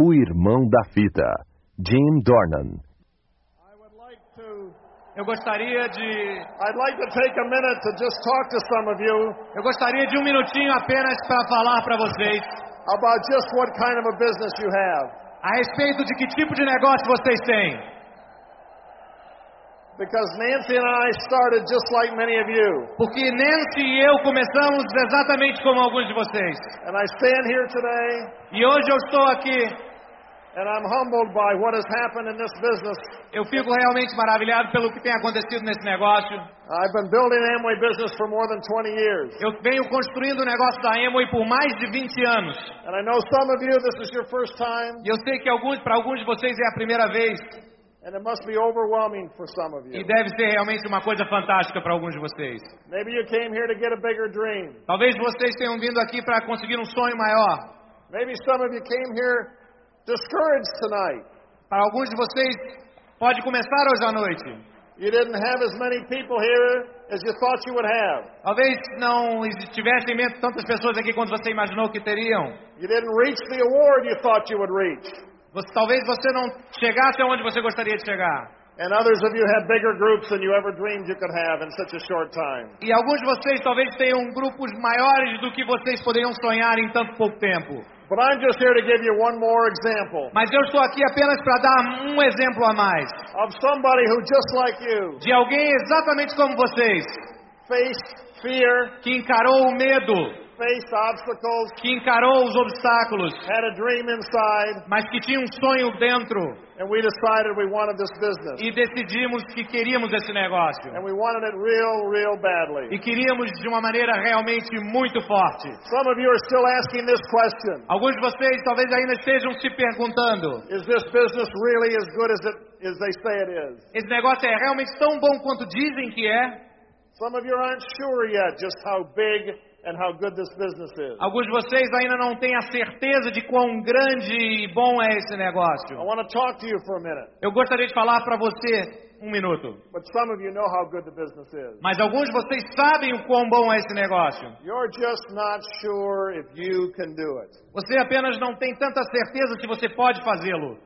O irmão da fita, Jim Dornan. I would like to Eu gostaria de I'd like to take a minute to just talk to some of you eu gostaria de um minutinho apenas para falar para vocês about just what kind of a business you have. a respeito de que tipo de negócio vocês têm. Because Nancy and I started just like many of you. Porque Nancy e eu começamos exatamente como alguns de vocês. And I stand here today E hoje eu estou aqui, eu fico realmente maravilhado pelo que tem acontecido nesse negócio. I've been building Amway business for more than 20 years. Eu venho construindo o negócio da Amway por mais de 20 anos. And I know some of you this is your first time E eu sei que alguns, para alguns de vocês é a primeira vez. and it must be overwhelming for some of E you. deve ser realmente uma coisa fantástica para alguns de vocês. Maybe you came here to get a bigger dream. Talvez vocês tenham vindo aqui para conseguir um sonho maior. Maybe some of you came here discouraged tonight. Para alguns de vocês, pode começar hoje à noite. You didn't have as many people here as you thought you would have. Talvez não tivessem mesmo tantas pessoas aqui quanto você imaginou que teriam. You didn't reach the award you thought you would reach. Você- talvez você não chegasse aonde você gostaria de chegar. And others of you have bigger groups than you ever dreamed you could have in such a short time. E alguns de vocês talvez tenham grupos maiores do que vocês poderiam sonhar em tanto pouco tempo. But I'm just here to give you one more example Mas eu estou aqui apenas para dar um exemplo a mais. of somebody who, just like you, De alguém exatamente como vocês, faced fear, que encarou o medo, faced obstacles, que encarou os obstáculos, had a dream inside, mas que tinha um sonho dentro. and we decided we wanted this business. E decidimos que queríamos esse negócio. And we wanted it real, real badly. E queríamos de uma maneira realmente muito forte. Some of you are still asking this question Alguns de vocês talvez ainda estejam se perguntando: Is this business really as good as, it, as they say it is? esse negócio é realmente tão bom quanto dizem que é? Some of you aren't sure yet just how big and how good this business is. Alguns de vocês ainda não têm a certeza de quão grande e bom é esse I negócio. want to talk to you for a minute, Eu gostaria de falar para você um minuto. but some of you know how good the business is. Mas alguns de vocês sabem o quão bom é esse negócio. You're just not sure if you can do it. Você apenas não tem tanta certeza se você pode fazê-lo.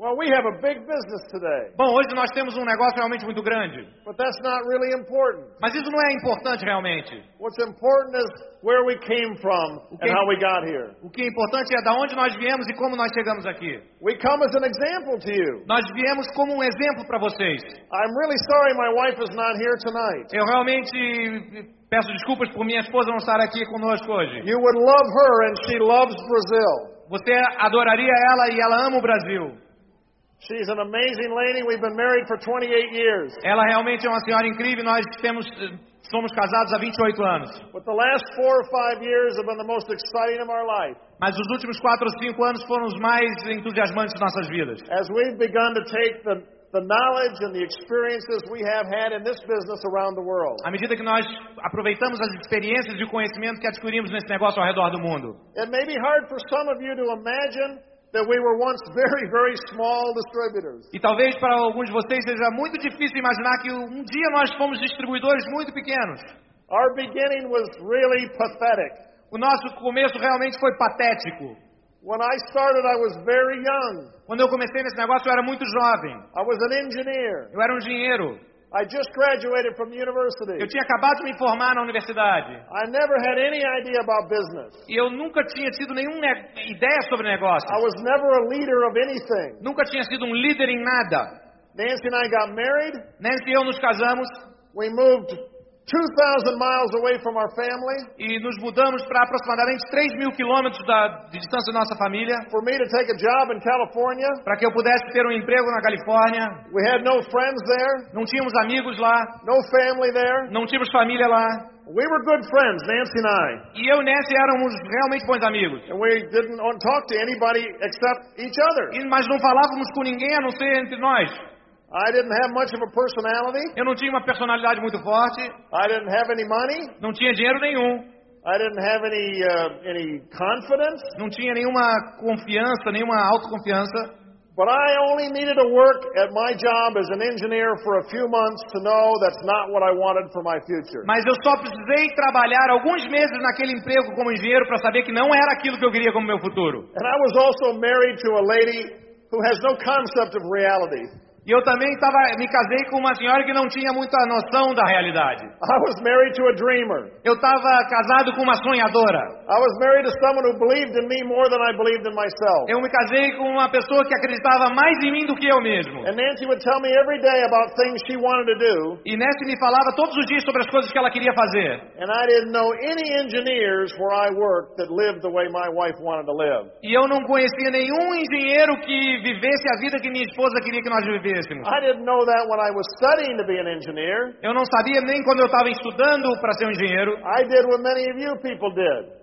Well, we have a big business today, Bom, hoje nós temos um negócio realmente muito grande. but that's not really important. Mas isso não é importante realmente. What's important is where we came from and Okay. how we got here. O que é importante é da onde nós viemos e como nós chegamos aqui. We come as an example to you. Nós viemos como um exemplo para vocês. I'm really sorry my wife is not here tonight. Eu realmente peço desculpas por minha esposa não estar aqui conosco hoje. You would love her, and she loves Brazil. Você adoraria ela e ela ama o Brasil. She's an amazing lady. We've been married for 28 years. Ela realmente é uma senhora incrível. Nós temos, eh, somos casados há 28 anos. But the last four or five years have been the most exciting of our life Mas os últimos 4 ou 5 anos foram os mais entusiasmantes de nossas vidas. as we've begun to take the, the knowledge and the experiences we have had in this business around the world. À medida que nós aproveitamos as experiências e o conhecimento que adquirimos nesse negócio ao redor do mundo. It may be hard for some of you to imagine that we were once very, very small distributors. E talvez para alguns de vocês seja muito difícil imaginar que um dia nós fomos distribuidores muito pequenos. Our beginning was really pathetic. O nosso começo realmente foi patético. When I started, I was very young. Quando eu comecei nesse negócio, eu era muito jovem. I was an engineer. Eu era um engenheiro. I just graduated from the university. Eu tinha acabado de me formar na universidade. I never had any idea about business. E eu nunca tinha tido nenhuma ne- ideia sobre negócio. I was never a leader of anything. Nunca tinha sido um líder em nada. Nancy and I got married. Nancy e eu nos casamos We moved 2,000 miles away from our family e nos mudamos para aproximadamente 3 mil quilômetros de distância da nossa família for me to take a job in California. para que eu pudesse ter um emprego na Califórnia. We had no friends there, Não tínhamos amigos lá, no family there. não tínhamos família lá. We were good friends, Nancy and I. E eu e Nancy éramos realmente bons amigos. And we didn't talk to anybody except each other. E- Mas não falávamos com ninguém a não ser entre nós. I didn't have much of a personality. Eu não tinha uma personalidade muito forte, I didn't have any money. não tinha dinheiro nenhum, I didn't have any uh, any confidence. não tinha nenhuma confiança, nenhuma autoconfiança. But I only needed to work at my job as an engineer for a few months to know that's not what I wanted for my future. Mas eu só precisei trabalhar alguns meses naquele emprego como engenheiro para saber que não era aquilo que eu queria como meu futuro. And I was also married to a lady who has no concept of reality. E eu também tava, me casei com uma senhora que não tinha muita noção da realidade. I was married to a dreamer. Eu estava casado com uma sonhadora. I was married to someone who believed in me more than I believed in myself. Eu me casei com uma pessoa que acreditava mais em mim do que eu mesmo. And Nancy would tell me every day about things she wanted to do, E Nancy me falava todos os dias sobre as coisas que ela queria fazer. and I didn't know any engineers where I worked that lived the way my wife wanted to live. E eu não conhecia nenhum engenheiro que vivesse a vida que minha esposa queria que nós vivêssemos. I didn't know that when I was studying to be an engineer. Eu não sabia nem quando eu estava estudando para ser um engenheiro. I did what many of you people did.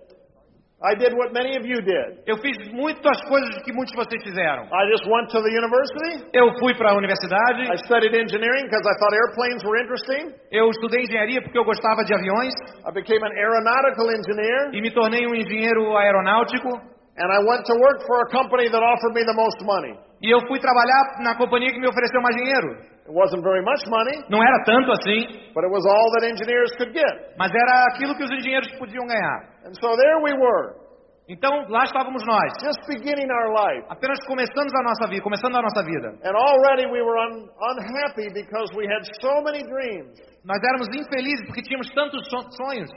I did what many of you did. Eu fiz muitas coisas que muitos de vocês fizeram. I just went to the university. Eu fui para a universidade, I studied engineering because I thought airplanes were interesting. eu estudei engenharia porque eu gostava de aviões I became an aeronautical engineer, e me tornei um engenheiro aeronáutico. and I went to work for a company that offered me the most money. E eu fui trabalhar na companhia que me ofereceu mais dinheiro. It wasn't very much money, Não era tanto assim, but it was all that engineers could get. mas era aquilo que os engenheiros podiam ganhar. And so there we were, Então lá estávamos nós, just beginning our life. apenas começando a nossa vida, começando a nossa vida. And already we were un- unhappy because we had so many dreams. Nós éramos infelizes porque tínhamos tantos so- sonhos.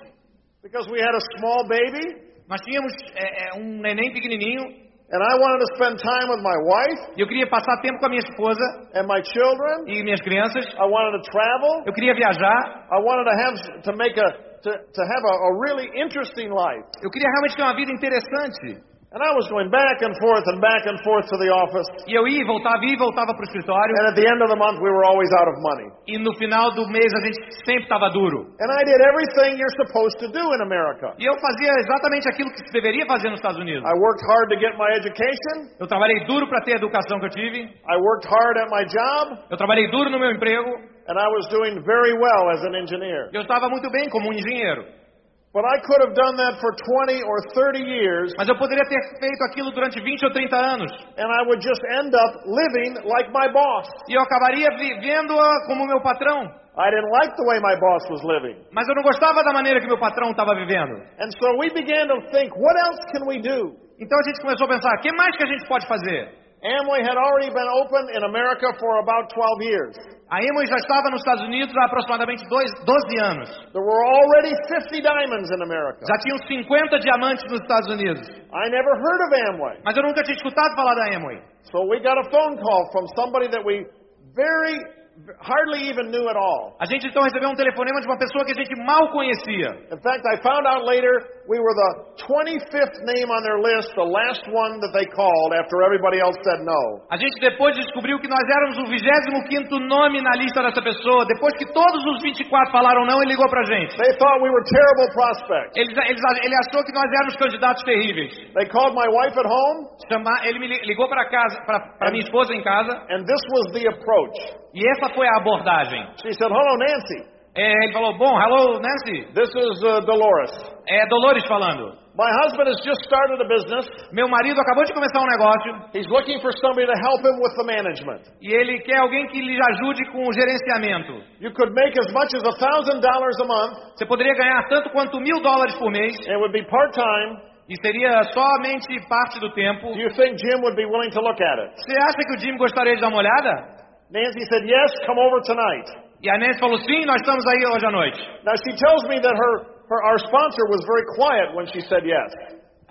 Because we had a small baby, Nós tínhamos é, é, um neném pequenininho and I wanted to spend time with my wife eu queria passar tempo com a minha esposa and my children. e minhas crianças. I wanted to travel. Eu queria viajar. I wanted to have to make a to, to have a, a really interesting life. Eu queria realmente ter uma vida interessante. And I was going back and forth and back and forth to the office. E eu ia, voltava, ia voltava para o escritório. And at the end of the month, we were always out of money. E no final do mês a gente sempre estava duro. And I did everything you're supposed to do in America. E eu fazia exatamente aquilo que se deveria fazer nos Estados Unidos. I worked hard to get my education. Eu trabalhei duro para ter a educação que eu tive. I worked hard at my job. Eu trabalhei duro no meu emprego. And I was doing very well as an engineer. Eu estava muito bem como um engenheiro. But I could have done that for 20 or 30 years, Mas eu poderia ter feito aquilo durante 20 ou 30 anos. and I would just end up living like my boss. E eu acabaria vivendo-a como meu patrão. I didn't like the way my boss was living. Mas eu não gostava da maneira que meu patrão estava vivendo. And so we began to think, what else can we do? Então a gente começou a pensar, o que mais que a gente pode fazer? Amway had already been open in America for about 12 years. A Amway já estava nos Estados Unidos há aproximadamente dois, 12 anos. There were already 50 diamonds in America. Já tinham 50 diamantes nos Estados Unidos. I never heard of Amway. Mas eu nunca tinha escutado falar da Amway. So we got a phone call from somebody that we very hardly even knew at all. A gente então recebeu um telefonema de uma pessoa que a gente mal conhecia. In fact, I found out later we were the 25th name on their list, the last one that they called after everybody else said no. A gente depois descobriu que nós éramos o 25º nome na lista dessa pessoa. Depois que todos os 24 falaram não, ele ligou pra gente. They thought we were terrible prospects. Eles, eles, ele achou que nós éramos candidatos terríveis. They called my wife at home, Chamar, ele me li- ligou para casa, para minha esposa em casa, and this was the approach. e essa foi a abordagem. She said, Hello, Nancy. É, ele falou: Bom, hello, Nancy. This is uh, Dolores. É Dolores falando. My husband has just started a business. Meu marido acabou de começar um negócio He's looking for somebody to help him with the management. e ele quer alguém que lhe ajude com o gerenciamento. You could make as much as a thousand dollars a month. Você poderia ganhar tanto quanto mil dólares por mês It would be part time. e seria somente parte do tempo. Do you think Jim would be willing to look at it? Você acha que o Jim gostaria de dar uma olhada? Nancy said, Yes, come over tonight. E a Nancy falou: Sim, nós estamos aí hoje à noite. Now she tells me that her, her our sponsor was very quiet when she said yes.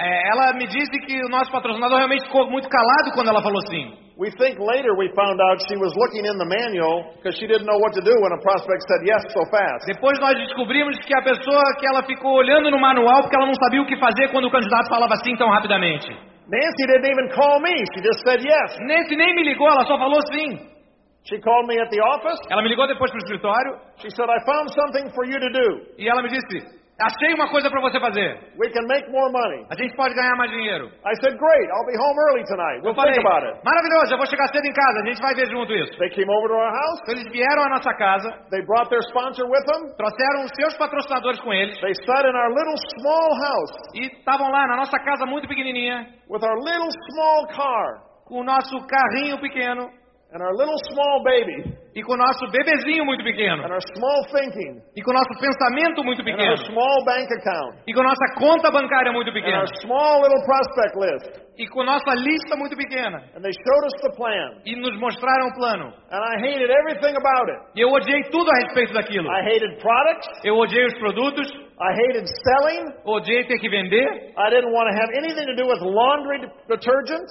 É, ela me disse que o nosso patrocinador realmente ficou muito calado quando ela falou sim. We think later we found out she was looking in the manual because she didn't know what to do when a prospect said yes so fast. Depois nós descobrimos que a pessoa que ela ficou olhando no manual porque ela não sabia o que fazer quando o candidato falava sim tão rapidamente. Nancy didn't even call me. She just said yes. Nancy nem me ligou, ela só falou sim. She called me at the office. Ela me ligou depois pro escritório She said, I found something for you to do. e ela me disse: Achei uma coisa para você fazer. We can make more money. A gente pode ganhar mais dinheiro. I said, Great. I'll be home early tonight. Eu We'll falei: think about it. Maravilhoso, eu vou chegar cedo em casa, a gente vai ver junto isso. They came over to our house. Eles vieram à nossa casa, They brought their sponsor with them. trouxeram os seus patrocinadores com eles They sat in our little small house e estavam lá na nossa casa muito pequenininha, with our little small car. com o nosso carrinho pequeno and our little small baby e com o nosso bebezinho muito pequeno and our small thinking e com o nosso pensamento muito and our small bank account e com a nossa conta bancária muito and our small little prospect list. e com a nossa lista muito pequena And they showed us the plan. e nos mostraram o plano. And I hated everything about it. E eu odiei tudo a respeito daquilo. I hated products. Eu odiei os produtos, I hated selling. odiei ter que vender. I didn't want to have anything to do with laundry detergent,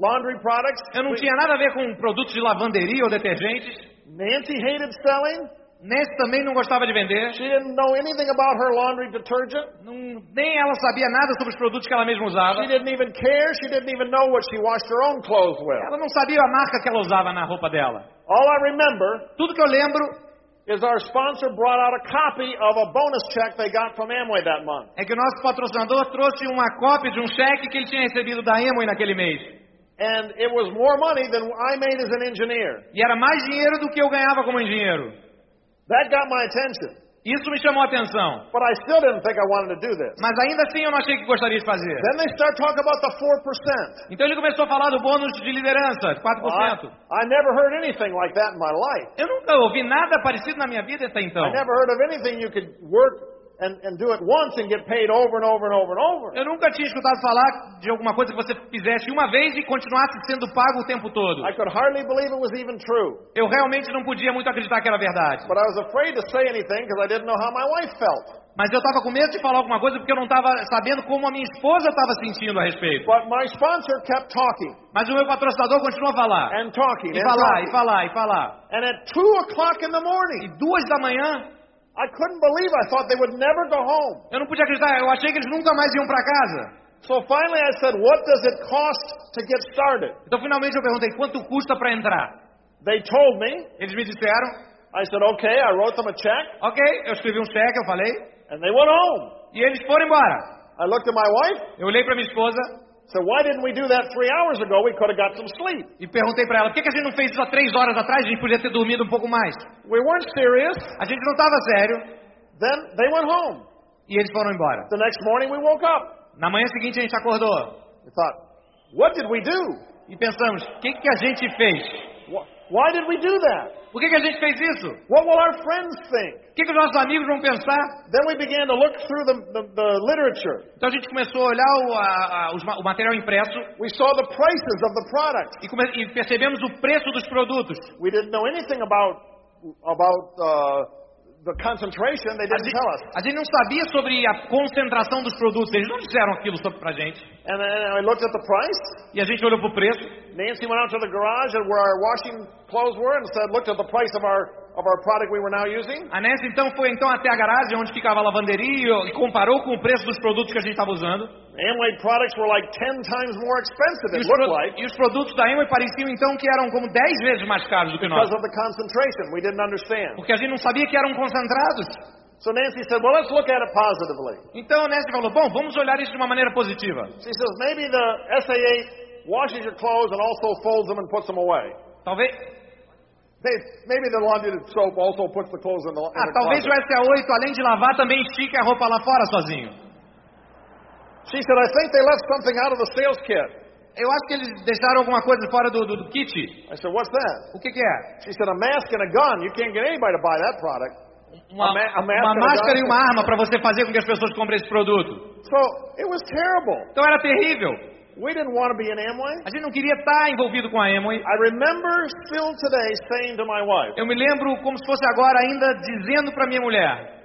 laundry products. Eu não tinha nada a ver com produtos de lavanderia ou detergentes. Nancy hated selling. Nancy também não gostava de vender. She didn't know anything about her laundry detergent. Não- nem ela sabia nada sobre os produtos que ela mesma usava. She didn't even care. She didn't even know what she washed her own clothes with. Ela não sabia a marca que ela usava na roupa dela. All I remember Tudo que eu lembro is our sponsor brought out a copy of a bonus check they got from Amway that month. é que o nosso patrocinador trouxe uma cópia de um cheque que ele tinha recebido da Amway naquele mês. And it was more money than I made as an engineer. E era mais dinheiro do que eu ganhava como engenheiro. That got my attention. Isso me chamou a atenção. But I still didn't think I wanted to do this. Mas ainda assim eu não achei que gostaria de fazer. Then they start talking about the 4%. Então ele começou a falar do bônus de liderança, 4%. Well, I, I never heard anything like that in my life. Eu nunca ouvi nada parecido na minha vida até então. I never heard of anything you could work and, and do it once and get paid over and over and over and over. Eu nunca tinha escutado falar de alguma coisa que você fizesse uma vez e continuasse sendo pago o tempo todo. I could hardly believe it was even true. Eu realmente não podia muito acreditar que era verdade. But I was afraid to say anything because I didn't know how my wife felt. Mas eu estava com medo de falar alguma coisa porque eu não estava sabendo como a minha esposa estava sentindo a respeito. But my sponsor kept talking Mas o meu patrocinador continuou a falar. and talking E and falar, e talking. falar, e falar. And at 2 o'clock in the E morning, duas da manhã, I couldn't believe I thought they would never go home. eu não podia acreditar. Eu achei que eles nunca mais iam para casa. So finally I said, what does it cost to get started? Então finalmente eu perguntei quanto custa para entrar. They told me. Eles me disseram, I said, okay. I wrote them a check ok, eu escrevi um cheque, eu falei, and they went home. e eles foram embora. I looked at my wife, Eu olhei para minha esposa said, why didn't we do that three hours ago? We could have got some sleep. e perguntei para ela, por que, que a gente não fez isso há três horas atrás? A gente podia ter dormido um pouco mais. We weren't serious. A gente não estava sério. Then they went home. E eles foram embora. The next morning we woke up. Na manhã seguinte a gente acordou We thought, what did we do? e pensamos, o que, que a gente fez? Wh- Why did we do that? Por que, que a gente fez isso? What will our friends think? O que, que os nossos amigos vão pensar? Then we began to look through the, the, the literature. Então a gente começou a olhar o, a- a- os o material impresso We saw the prices of the products. e, come- e percebemos o preço dos produtos. We didn't know anything about about uh, the concentration. They A didn't gente, tell us. a gente não sabia sobre a concentração dos produtos, eles não disseram aquilo sobre pra gente. And then I looked at the price. E a gente olhou pro preço, Nancy went out to the garage and where our washing clothes were and said, looked at the price of our of our product we were now using. a Nancy então foi então até a garagem onde ficava a lavanderia e comparou com o preço dos produtos que a gente estava usando. Amway products were like ten times more expensive. It looked like e os produtos da Amway pareciam então que eram como 10 vezes mais caros do que nós. because of the concentration. We didn't understand. Porque a gente não sabia que eram concentrados. So Nancy said, well, let's look at it positively. Então Nancy falou, bom, vamos olhar isso de uma maneira positiva. She says, maybe the SA8 washes your clothes and also folds them and puts them away. Talvez, ah, the talvez o closet. SA8, além de lavar, também estica a roupa lá fora sozinho. She said, I think they left something out of the sales kit. Eu acho que eles deixaram alguma coisa fora do, do, do kit. I said, what's that? O que, que é? She said, a mask and a gun. You can't get anybody to buy that product. Uma, A ma- a uma máscara e uma arma para você fazer com que as pessoas comprem esse produto. So it was terrible. Então era terrível. We didn't want to be in Amway. A gente não queria estar envolvido com a Amway. I remember still today saying to my wife, Eu me lembro como se fosse agora ainda dizendo para minha mulher: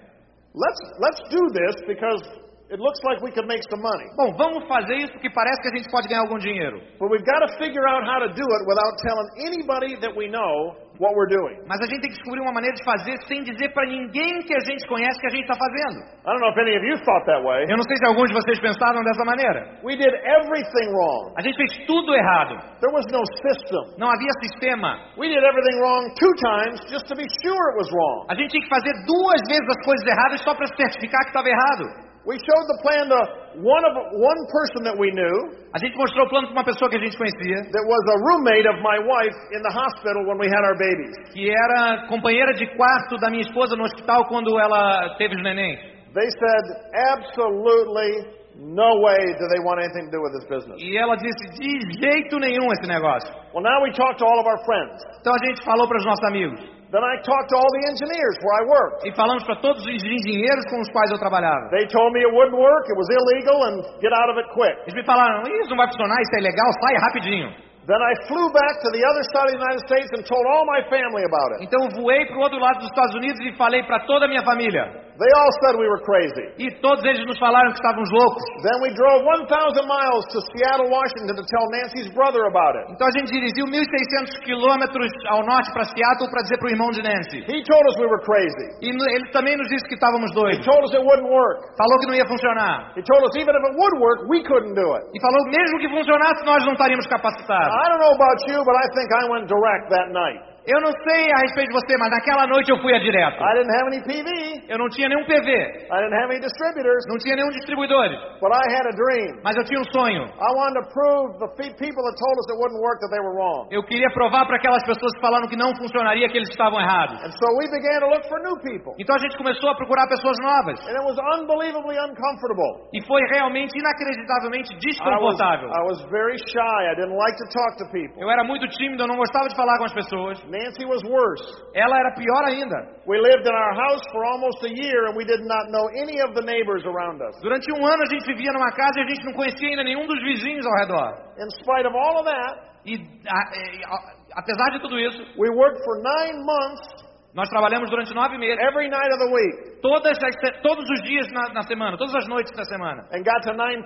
let's, let's do this because it looks like we could make some money. Bom, vamos fazer isso porque parece que a gente pode ganhar algum dinheiro. But we've got to figure out how to do it without telling anybody that we know what we're doing. Mas a gente tem que descobrir uma maneira de fazer sem dizer para ninguém que a gente conhece que a gente está fazendo. I don't know if any of you thought that way. Eu não sei se alguns de vocês pensaram dessa maneira. We did everything wrong. A gente fez tudo errado. There was no system. Não havia sistema. We did everything wrong two times just to be sure it was wrong. A gente tinha que fazer duas vezes as coisas erradas só para certificar que estava errado. We showed the plan to one of one person that we knew A gente mostrou o plano para uma pessoa que a gente conhecia, that was a roommate of my wife in the hospital when we had our babies. que era companheira de quarto da minha esposa no hospital quando ela teve os neném. They said absolutely No way do they want anything to do with this business. E ela disse: de jeito nenhum esse negócio. Well, now we talk to all of our friends. Então a gente falou para os nossos amigos. Then I talked to all the engineers where I worked. E falamos para todos os engenheiros com os quais eu trabalhava. They told me it wouldn't work, it was illegal, and get out of it quick. Eles me falaram: isso não vai funcionar, isso é ilegal, sai rapidinho. Then I flew back to the other side of the United States and told all my family about it. Então voei para o outro lado dos Estados Unidos e falei para toda a minha família. They all said we were crazy. E todos eles nos falaram que estávamos loucos. Then we drove 1,000 miles to Seattle, Washington to tell Nancy's brother about it. Então a gente dirigiu 1.600 quilômetros ao norte para Seattle para dizer para o irmão de Nancy. He told us we were crazy. E no- ele também nos disse que estávamos He doidos. told us it wouldn't work. Falou que não ia funcionar. He told us even if it would work, we couldn't do it. E falou mesmo que funcionasse, nós não estaríamos capacitados. I don't know about you, but I think I went direct that night. Eu não sei a respeito de você, mas naquela noite eu fui a direto. I didn't have any PV. Eu não tinha nenhum PV, I didn't have any distributors, não tinha nenhum distribuidores, but I had a dream. mas eu tinha um sonho. I wanted to prove the fe- people that told us it wouldn't work that they were wrong. Eu queria provar para aquelas pessoas que falaram que não funcionaria que eles estavam errados. And so we began to look for new people. Então a gente começou a procurar pessoas novas. And it was unbelievably uncomfortable. E foi realmente inacreditavelmente I was, desconfortável. I was very shy. I didn't like to talk to people. Eu era muito tímido, eu não gostava de falar com as pessoas. Nancy was worse. Ela era pior ainda. We lived in our house for almost a year and we did not know any of the neighbors around us. Durante um ano a gente vivia numa casa e a gente não conhecia ainda nenhum dos vizinhos ao redor. In spite of all of that, E a- a- apesar de tudo isso, we worked for nine months nós trabalhamos durante nove meses, every night of the week todas as todos os dias na, na semana, todas as noites da semana. and got to 9%.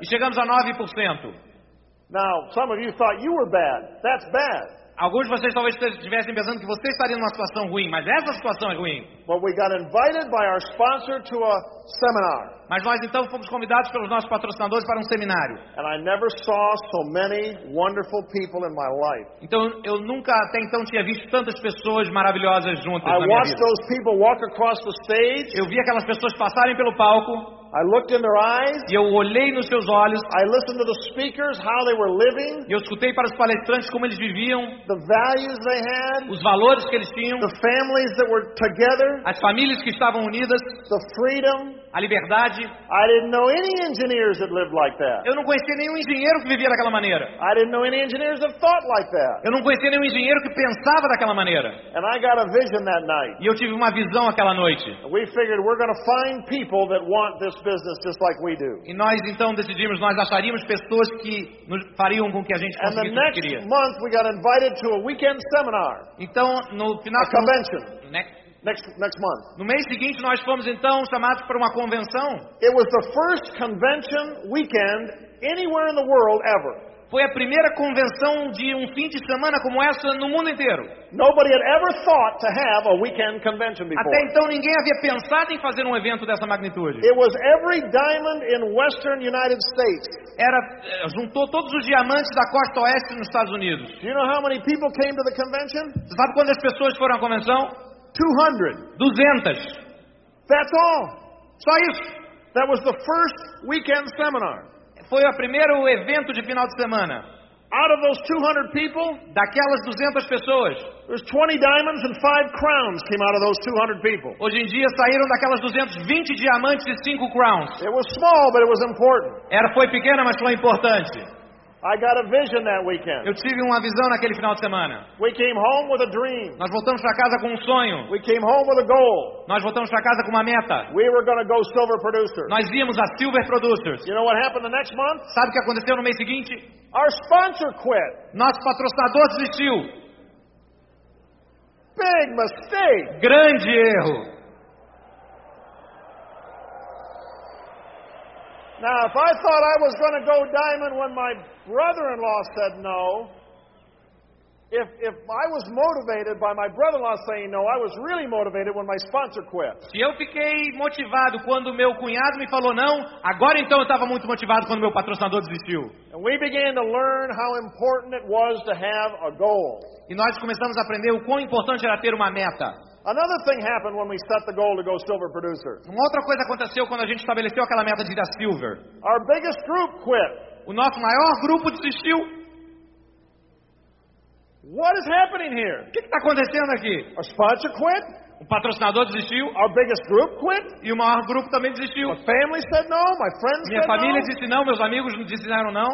E chegamos a 9%. Now, some of you thought you were bad. That's bad. Alguns de vocês talvez estivessem pensando que você estaria numa situação ruim, mas essa situação é ruim. But we got invited by our sponsor to a seminar. Mas nós então fomos convidados pelos nossos patrocinadores para um seminário. And I never saw so many wonderful people in my life. Então eu nunca até então tinha visto tantas pessoas maravilhosas juntas I na minha watched vida. those people walk across the stage. Eu vi aquelas pessoas passarem pelo palco I looked in their eyes. e eu olhei nos seus olhos I listened to the speakers, how they were living, eu escutei para os palestrantes como eles viviam, the values they had, os valores que eles tinham, the families that were together, as famílias que estavam unidas, the freedom. a liberdade. I didn't know any engineers that lived like that. Eu não conhecia nenhum engenheiro que vivia daquela maneira. I didn't know any engineers that thought like that. Eu não conhecia nenhum engenheiro que pensava daquela maneira. And I got a vision that night. E eu tive uma visão aquela noite. We figured we're going to find people that want this business just like we do. E nós então decidimos, nós acharíamos pessoas que nos fariam com que a gente And conseguisse o que next queria. month we got invited to a weekend seminar, Então, no final a convention, ne- next next month. no mês seguinte nós fomos então chamados para uma convenção. It was the first convention weekend anywhere in the world ever. Foi a primeira convenção de um fim de semana como essa no mundo inteiro. Nobody had ever thought to have a weekend convention Até before. então ninguém havia pensado em fazer um evento dessa magnitude. It was every diamond in western United States. Era eh, juntou todos os diamantes da costa oeste nos Estados Unidos. Do you know how many people came to the convention? Você sabe quantas pessoas foram à convenção? 200. 200. That's all. Só isso. That was the first weekend seminar. Foi o primeiro evento de final de semana. Out of those 200 people, Daquelas 200 pessoas, there's 20 diamonds and 5 crowns came out of those 200 people. hoje em dia saíram daquelas 220 diamantes e 5 crowns. It was small, but it was important. Era foi pequena, mas foi importante. I got a vision that weekend. Eu tive uma visão naquele final de semana. We came home with a dream. Nós voltamos para casa com um sonho. We came home with a goal. Nós voltamos para casa com uma meta. We were going to go silver producer. Nós íamos a Silver Producers. You know what happened the next month? Sabe o que aconteceu no mês seguinte? Our sponsor quit. Nosso patrocinador desistiu. Big mistake. Grande erro. Now, if I thought I was going to go diamond when my brother-in-law said no, if, if I was motivated by my brother-in-law saying no, I was really motivated when my sponsor quit. Se eu fiquei motivado quando meu cunhado me falou não, agora então eu estava muito motivado quando meu patrocinador desistiu. And we began to learn how important it was to have a goal. E nós começamos a aprender o quão importante era ter uma meta. Another thing happened when we set the goal to go silver producer. Uma outra coisa aconteceu quando a gente estabeleceu aquela meta de ir a Silver. Our biggest group quit. O nosso maior grupo desistiu. O What is happening here? que está acontecendo aqui? Our sponsor quit? O patrocinador desistiu Our biggest group quit. e o maior grupo também desistiu. My family said no. My friends Minha said família no. disse não, meus amigos disseram não.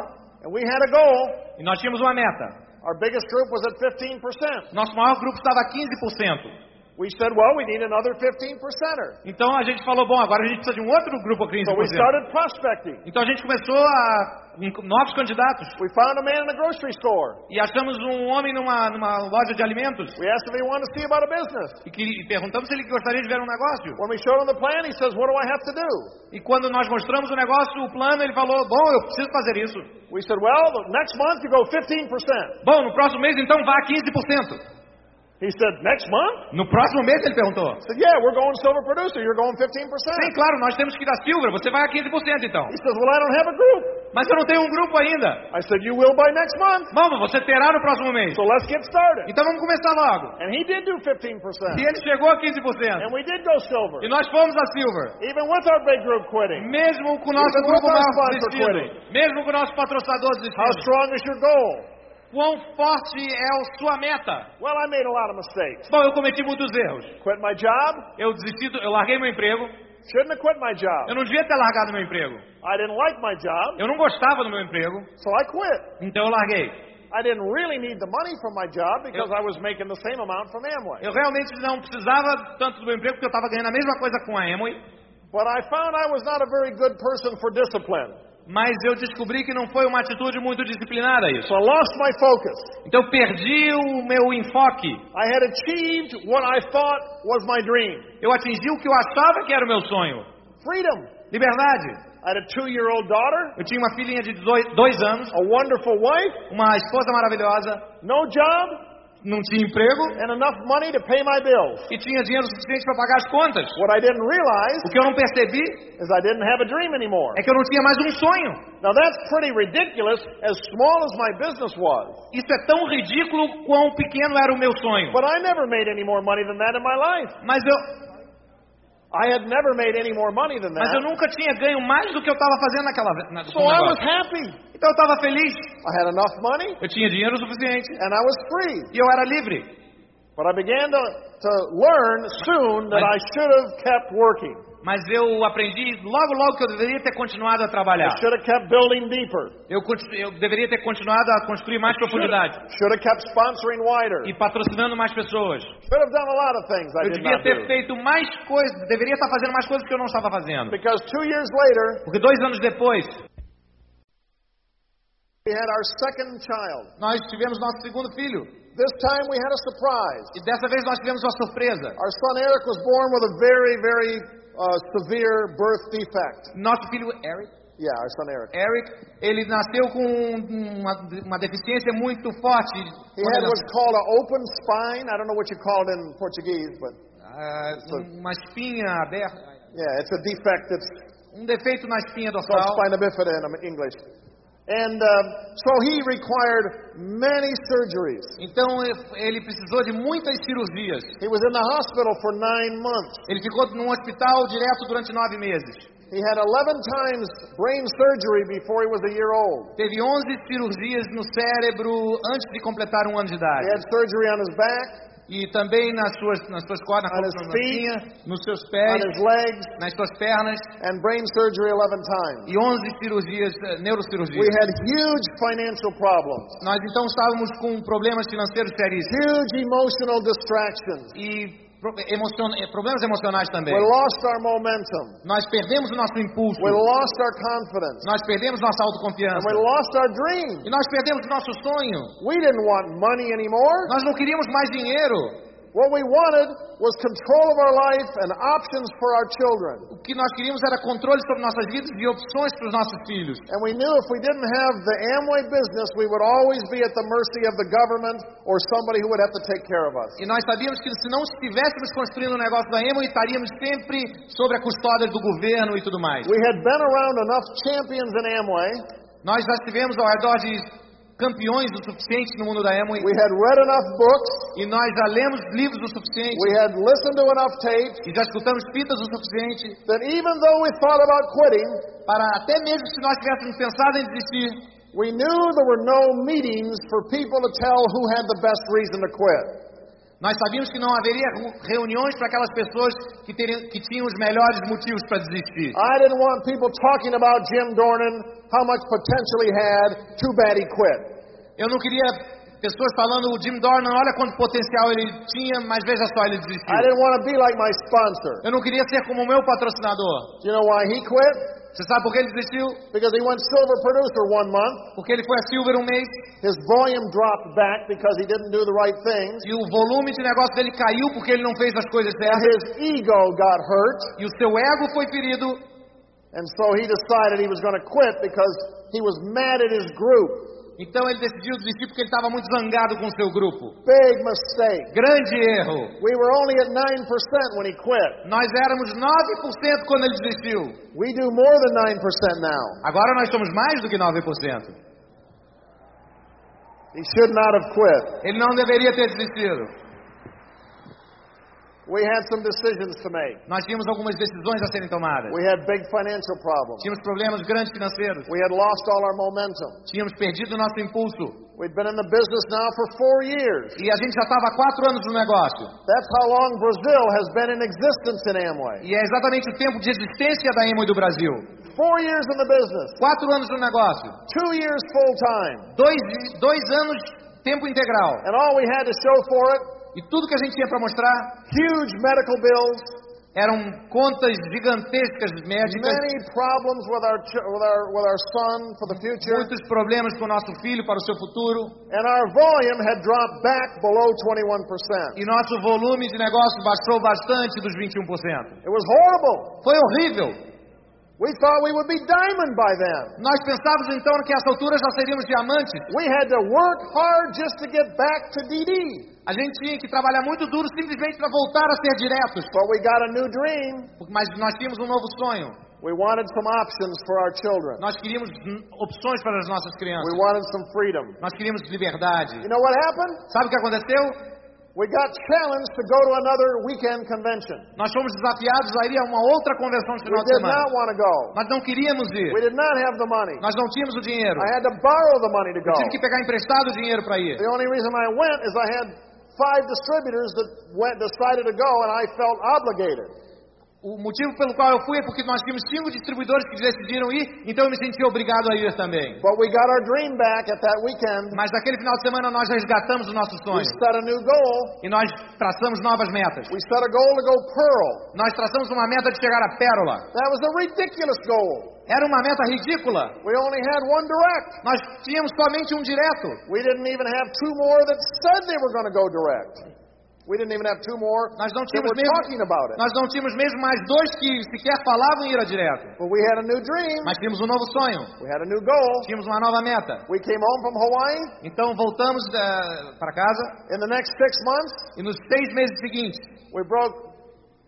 And we had a goal. E nós tínhamos uma meta. Our biggest group was at 15%. Nosso maior grupo estava a 15%. We said, well, we need another 15 percenter. Então a gente falou, bom, agora a gente precisa de um outro grupo a 15%. So we started prospecting. Então a gente começou a novos candidatos We found a man in a grocery store. e achamos um homem numa, numa loja de alimentos We asked if he wanted to see about a business. e, que, e perguntamos se ele gostaria de ver um negócio. When we showed him the plan, he says, what do I have to do? E quando nós mostramos o negócio, o plano, ele falou, bom, eu preciso fazer isso. We said, well, the next month you go 15%. Bom, no próximo mês então vá a 15%. He said, next month? No próximo mês ele perguntou. I said, yeah, we're going silver producer. You're going 15%. Sim, claro, nós temos que a Silver, você vai a 15% então. He says, well, I don't have a group. Mas eu não tenho um grupo ainda. I said, you will by next month. Vamos, você terá no próximo mês. So let's get started. Então vamos começar logo. And he did do 15%. E ele chegou a 15%. And we did go silver. E nós fomos a Silver. Even with our big group quitting. Mesmo com o nosso Even grupo maior desistindo. Mesmo com o nosso patrocinador How desistindo. strong is your goal? Quão forte é a sua meta? Well, I made a lot of mistakes. Bom, eu cometi muitos erros. Quit my job. Eu desisti, eu larguei meu emprego. Shouldn't have quit my job. Eu não devia ter largado meu emprego. I didn't like my job, Eu não gostava do meu emprego, so I quit. então eu larguei. I didn't really need the money from my job because I was making the same amount from Amway. Eu realmente não precisava tanto do meu emprego porque eu estava ganhando a mesma coisa com a Amway, But I found I was not a very good person for discipline. Mas eu descobri que não foi uma atitude muito disciplinada isso. So I lost my focus. Então perdi o meu enfoque. I had achieved what I thought was my dream Eu atingi o que eu achava que era o meu sonho. freedom. Liberdade. I had a two year old daughter, Eu tinha uma filhinha de 18 dois anos, a wonderful wife, uma esposa maravilhosa, no job, não tinha emprego and enough money to pay my bills. e tinha dinheiro suficiente para pagar as contas. What I didn't realize O que eu não percebi is I didn't have a dream anymore. é que eu não tinha mais um sonho. Now that's pretty ridiculous as small as my business was. Isso é tão ridículo quão pequeno era o meu sonho. But I never made any more money than that in my life. Mas eu, I had never made any more money than that. mas eu nunca tinha ganho mais do que eu estava fazendo naquela na, So I was happy. Então eu estava feliz. I had enough money Eu tinha dinheiro suficiente and I was free. e eu era livre. But I began to, to learn soon that I should have kept working. Mas eu aprendi logo, logo que eu deveria ter continuado a trabalhar. I should have kept building deeper. Eu, deveria ter continuado a construir mais profundidade Should have kept sponsoring wider. e patrocinando mais pessoas. Should have done a lot of things I Eu devia ter do. feito mais coisas, deveria estar fazendo mais coisas que eu não estava fazendo. Because two years later, Porque dois anos depois, we had our second child. nós tivemos nosso segundo filho. This time we had a surprise. E dessa vez nós tivemos uma surpresa. Our son Eric was born with a very, very uh, severe birth defect. Nosso filho Eric, Yeah, our son Eric. Eric ele nasceu com uma, uma deficiência muito forte. He had what's called an open spine. I don't know what you call it in Portuguese, but Ah, uma espinha aberta, yeah, it's a defect. It's um defeito na espinha dorsal. spina bifida in English. And um, so he required many surgeries. Então ele precisou de muitas cirurgias. He was in the hospital for nine months. Ele ficou num hospital direto durante nove meses. He had 11 times brain surgery before he was a year old. Teve 11 cirurgias no cérebro antes de completar um ano de He idade. had surgery on his back, E também nas suas, nas suas cordas, On his feet, nos seus on pés, his legs, nas suas pernas. and brain surgery 11 times. E 11 cirurgias, eh, neurocirurgias. We had huge financial problems, Nós então estávamos com problemas financeiros seríssimos. huge emotional distractions. E emocion- eh, problemas emocionais também. We lost our momentum. Nós perdemos o nosso impulso. We lost our confidence. Nós perdemos nossa And autoconfiança. we lost our dream. E nós perdemos o nosso sonho. We didn't want money anymore. Nós não queríamos mais dinheiro. What we wanted was control of our life and options for our children. O que nós queríamos era controle sobre nossas vidas e opções para os nossos filhos. And we knew if we didn't have the Amway business, we would always be at the mercy of the government or somebody who would have to take care of us. E nós sabíamos que se não estivéssemos construindo o negócio da Emo, estaríamos sempre sobre a custódia do governo e tudo mais. We had been around enough champions in Amway. Nós já estivemos ao redor de campeões o suficiente no mundo da Emo We had read enough books. e nós já lemos livros o suficiente We had listened to enough tapes e já escutamos fitas o suficiente that even though we thought about quitting, para até mesmo se nós tivéssemos pensado em desistir, we knew there were no meetings for people to tell who had the best reason to quit. Nós sabíamos que não haveria reuniões para aquelas pessoas que, teriam, que tinham os melhores motivos para desistir. I didn't want people talking about Jim Dornan, how much potential he had, too bad he quit. Eu não queria pessoas falando o Jim Dornan, olha quanto potencial ele tinha, mas veja só, ele I desistiu. didn't want to be like my sponsor. Eu não queria ser como o meu patrocinador. Do you know why he quit? Você sabe por que ele desistiu? Because he went silver producer one month. Porque ele foi a Silver um mês His volume dropped back because he didn't do the right things. e o volume de negócio dele caiu porque ele não fez as coisas And certas his ego got hurt. e o seu ego foi ferido And so he decided he was going to quit because he was mad at his group. Então ele decidiu desistir porque ele estava muito zangado com o seu grupo. Big mistake. Grande erro. We were only at 9% when he quit. Nós éramos 9% quando ele desistiu. We do more than 9% now. Agora nós somos mais do que 9%. He should not have quit. Ele não deveria ter desistido. We had some decisions to make. Nós tínhamos algumas decisões a serem tomadas. We had big financial problems. Tínhamos problemas grandes financeiros. We had lost all our momentum. Tínhamos perdido o nosso impulso. We'd been in the business now for four years. E a gente já estava há quatro anos no negócio. That's how long Brazil has been in existence in Amway. E é exatamente o tempo de existência da Emoi do Brasil. Four years in the business, Quatro anos no negócio. two years full time. Dois, dois anos tempo integral. And all we had to show for it E tudo que a gente tinha para mostrar huge medical bills, eram contas gigantescas médicas, muitos problemas com o nosso filho para o seu futuro. and our volume had dropped back below 21%. E nosso volume de negócio baixou bastante dos 21%. It was horrible. Foi horrível. We thought we would be diamond by then. Nós pensávamos então que essa altura já seríamos diamantes. We had to work hard just to get back to DD. A gente tinha que trabalhar muito duro simplesmente para voltar a ser diretos. But we got a new dream. Mas nós tínhamos um novo sonho. We wanted some options for our children. Nós queríamos hum, opções para as nossas crianças. We wanted some freedom. Nós queríamos liberdade. You know what happened? Sabe o que aconteceu? We got challenged to go to another weekend convention. Nós fomos desafiados a ir a uma outra convenção de We final de did semana. not want to go. Nós não queríamos ir. We did not have the money. Nós não tínhamos o dinheiro. I had to borrow the money to Eu go. tive que pegar emprestado o dinheiro para ir. The only reason I went is I had five distributors that went decided to go, and I felt obligated. O motivo pelo qual eu fui é porque nós tínhamos cinco distribuidores que decidiram ir, então eu me senti obrigado a ir também. But we got our dream back at that weekend. Mas naquele final de semana nós resgatamos o nosso We sonho set a new goal. e nós traçamos novas metas. We set a goal to go pearl. Nós traçamos uma meta de chegar à pérola. That was a ridiculous goal. Era uma meta ridícula. We only had one direct. Nós tínhamos somente um direto. We didn't even have two more that said they were going to go direct. We didn't even have two more Nós não tínhamos were mesmo, talking about it. nós não tínhamos mesmo mais dois que sequer falavam em ir a direto. But we had a new dream. Mas tínhamos um novo sonho. We had a new goal. Tínhamos uma nova meta. We came home from Hawaii. Então voltamos para casa In the next six months, e nos seis meses seguintes we broke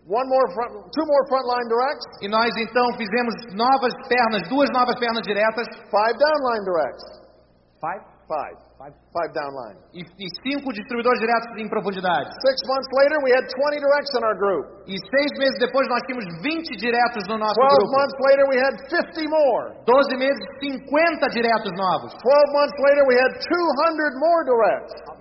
one more front, two more frontline directs, E nós então fizemos novas pernas, duas novas pernas diretas. five downline directs. Five? Five. Five. Five downline. E, e cinco distribuidores diretos em profundidade. Six months later, we had 20 directs in our group. E seis meses depois nós tínhamos 20 diretos no nosso 12 grupo. months later, we had 50 more. 12 meses, 50 diretos novos. 12 months later, we had 200 more directs.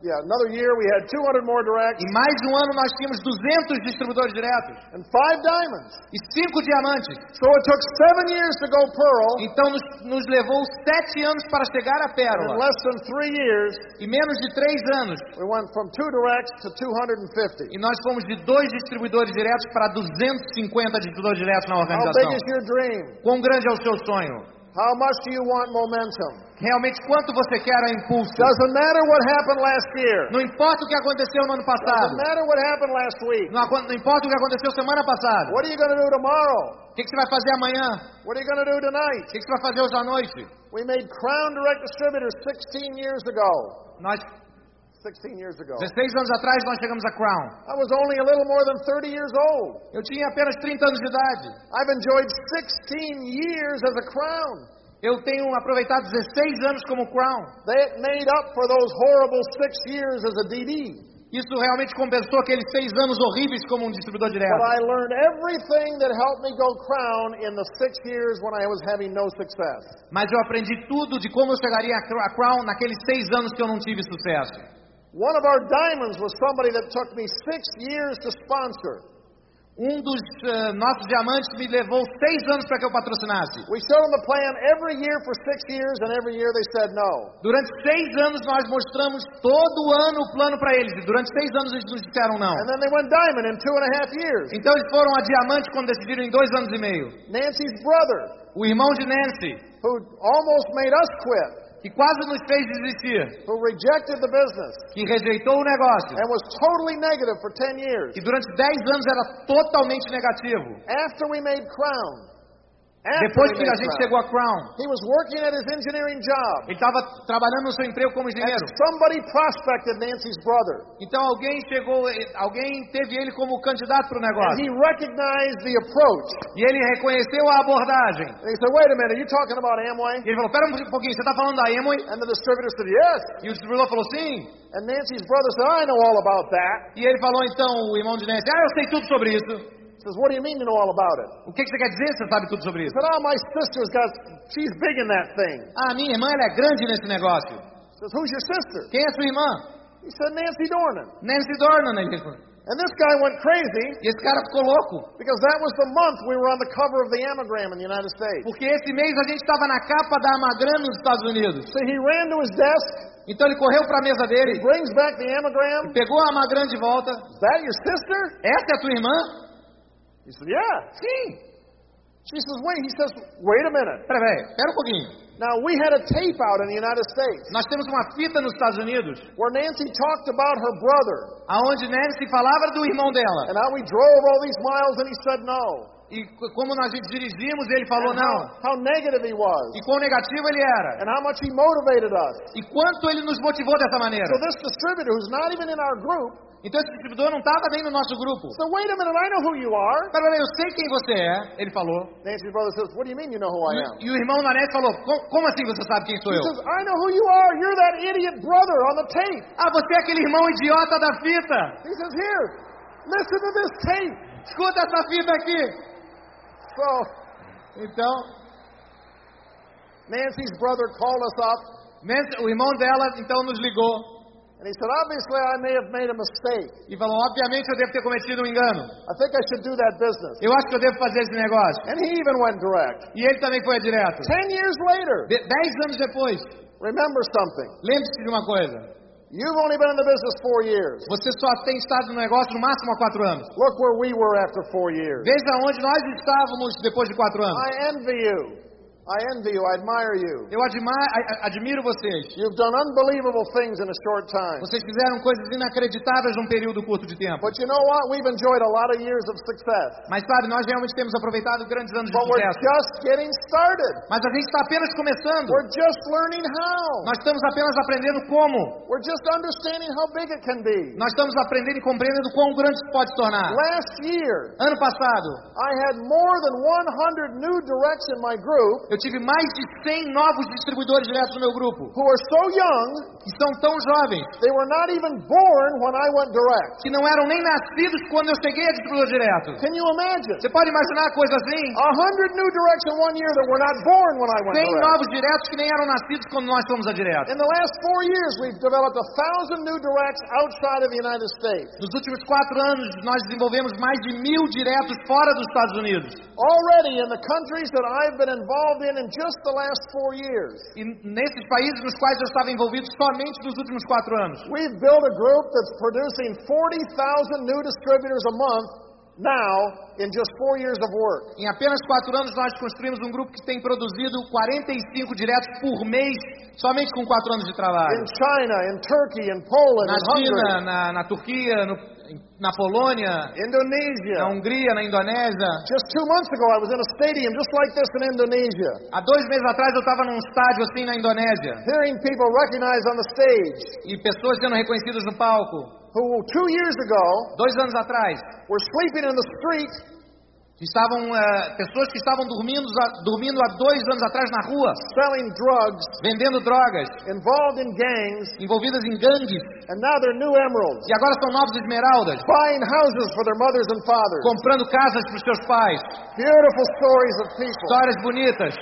Yeah, another year, we had 200 more directs Em mais um ano nós tínhamos 200 distribuidores diretos. and five diamonds. E cinco diamantes. So it took seven years to go pearl. Então nos, nos levou sete anos para chegar à In pérola. less than three years, E menos de três anos. we went from two directs to 250. E nós fomos de dois distribuidores diretos para 250 distribuidores diretos na How big organização. is your dream? Quão grande é o seu sonho? How much do you want momentum? Realmente, quanto você quer a impulso? Doesn't matter what happened last year. Não importa o que aconteceu no ano passado. Doesn't matter what happened last week. Não, não importa o que aconteceu semana passada. What are you going to do tomorrow? O que, que você vai fazer amanhã? What are you going to do O tonight? que, que você vai fazer hoje à noite? We made Crown Direct Distributors 16 years ago. Nós, 16 years ago. 16 anos atrás, nós chegamos a Crown. I was only a little more than 30 years old. Eu tinha apenas 30 anos de idade. I've enjoyed 16 years as a Crown. Eu tenho aproveitado 16 anos como Crown. They made up for those horrible six years as a DD. Isso realmente compensou aqueles seis anos horríveis como um distribuidor direto. But I learned everything that helped me go Crown in the six years when I was having no success. Mas eu aprendi tudo de como eu chegaria a Crown naqueles seis anos que eu não tive sucesso. One of our diamonds was somebody that took me six years to sponsor. Um dos eh, nossos diamantes me levou seis anos para que eu patrocinasse. We showed them the plan every year for six years, and every year they said no. Durante seis anos nós mostramos todo ano o plano para eles. E durante seis anos eles nos disseram não. And then they went diamond in two and a half years. Então eles foram a diamante quando decidiram em dois anos e meio. Nancy's brother, O irmão de Nancy, who almost made us quit, que quase nos fez desistir, who rejected the business que rejeitou o negócio. and was totally negative for 10 years. E durante dez anos era totalmente negativo. After we made Crown, Depois que a gente chegou a Crown, he was working at his engineering job. ele estava trabalhando no seu emprego como And engenheiro. somebody prospected Nancy's brother. Então alguém chegou, alguém teve ele como candidato para o And negócio. he recognized the approach. E ele reconheceu a abordagem. And he said, Wait a minute, are you talking about Amway? E ele falou: Pera um pouquinho, você está falando da Amway? And the distributor said, Yes. E o distribuidor falou: Sim. And Nancy's brother said, I know all about that. E ele falou então, o irmão de Nancy: Ah, eu sei tudo sobre isso. He says, What do you mean you know all about it? O que, que você quer dizer? Você sabe tudo sobre He isso? said, Oh, my sister's got, she's big in that thing. Ah, minha irmã ela é grande nesse negócio. He says, Who's your sister? Quem é sua irmã? He said, Nancy Dornan. Nancy Dornan. Ele falou. And this guy went crazy E esse cara ficou louco. because that was the month we were on the cover of the Anagram in the United States. Porque esse mês a gente estava na capa da Amagram nos Estados Unidos. So he ran to his desk, Então ele correu para a mesa dele, brings back the Anagram. pegou a Amagram de volta. Is that your sister? Essa é a tua irmã? He said, Yeah. Sim. She says, Wait. He says, Wait a minute. Pera, pera, pera um pouquinho. Now, we had a tape out in the United States Nós temos uma fita nos Estados Unidos where Nancy talked about her brother aonde Nancy falava do irmão dela. and how we drove all these miles and he said no. E como nós dirigimos, ele falou And não. how, how negative he was E quão negativo ele era. and how much he motivated us. E quanto ele nos motivou dessa maneira. So, this distributor, who's not even in our group, Então esse distribuidor não estava nem no nosso grupo. said, Wait a minute, I know who you are. Pera, eu sei quem você é, ele falou. Nancy's brother says, What do you mean you know who I am? E o irmão Nancy falou, "Co- como assim você sabe quem sou He eu? says, I know who you are. You're that idiot brother on the tape. Ah, você é aquele irmão idiota da fita. He says, Here, listen to this tape. Escuta essa fita aqui. So, Então, Nancy's brother called us up Nancy- o irmão dela então nos ligou and he said, Obviously, I may have made a mistake. e falou, obviamente eu devo ter cometido um engano. I think I should do that business. Eu acho que eu devo fazer esse negócio. And he even went direct. E ele também foi direto. Ten years later, De- dez anos depois, remember something. lembre-se de uma coisa. You've only been in the business four years. Você só tem estado no negócio no máximo há quatro anos. Look where we were after four years. Veja onde nós estávamos depois de quatro anos. I envy you. I envy you. I admire you. Eu admiro vocês. You've done unbelievable things in a short time. Vocês fizeram coisas inacreditáveis num período curto de tempo. But you know what? We've enjoyed a lot of years of success. Mas sabe, nós realmente temos aproveitado grandes anos de But we're sucesso. just getting started. Mas a gente está apenas começando. We're just learning how. Nós estamos apenas aprendendo como. We're just understanding how big it can be. Nós estamos aprendendo e compreendendo quão grande isso pode se tornar. Last year, Ano passado, I had more than 100 new directs in my group eu tive mais de 100 novos distribuidores diretos no meu grupo, who are so young, que são tão jovens, they were not even born when I went direct. que não eram nem nascidos quando eu cheguei a distribuidor direto. Can you imagine? Você pode imaginar coisa assim? A hundred new directs in one year that were not born when I went 100 direct. novos diretos que nem eram nascidos quando nós fomos a direto. In the last four years, we've developed a thousand new directs outside of the United States. Nos últimos quatro anos, nós desenvolvemos mais de mil diretos fora dos Estados Unidos. Already in the countries that I've been involved in in just the last four years, E nesses países nos quais eu estava envolvido somente nos últimos quatro anos. we've built a group that's producing 40,000 new distributors a month now in just four years of work. Em apenas quatro anos, nós construímos um grupo que tem produzido 45 diretos por mês, somente com quatro anos de In trabalho. China, in Turkey, in Poland, Na in China, na, na Turquia, no- na Polônia, na Indonesia. Hungria, na Indonésia. Just two months ago, I was in a stadium just like this in Indonesia, Há dois meses atrás, eu estava num estádio assim na Indonésia. hearing people recognized on the stage E pessoas sendo reconhecidas no palco. Who two years ago Dois anos atrás, were sleeping in the street estavam eh, pessoas que estavam dormindo, dormindo há dois anos atrás na rua, selling drugs, vendendo drogas, involved in gangs, envolvidas em gangues. and now they're new emeralds, E agora são novos esmeraldas, buying houses for their mothers and fathers. comprando casas para os seus pais. Beautiful stories of people. Histórias bonitas.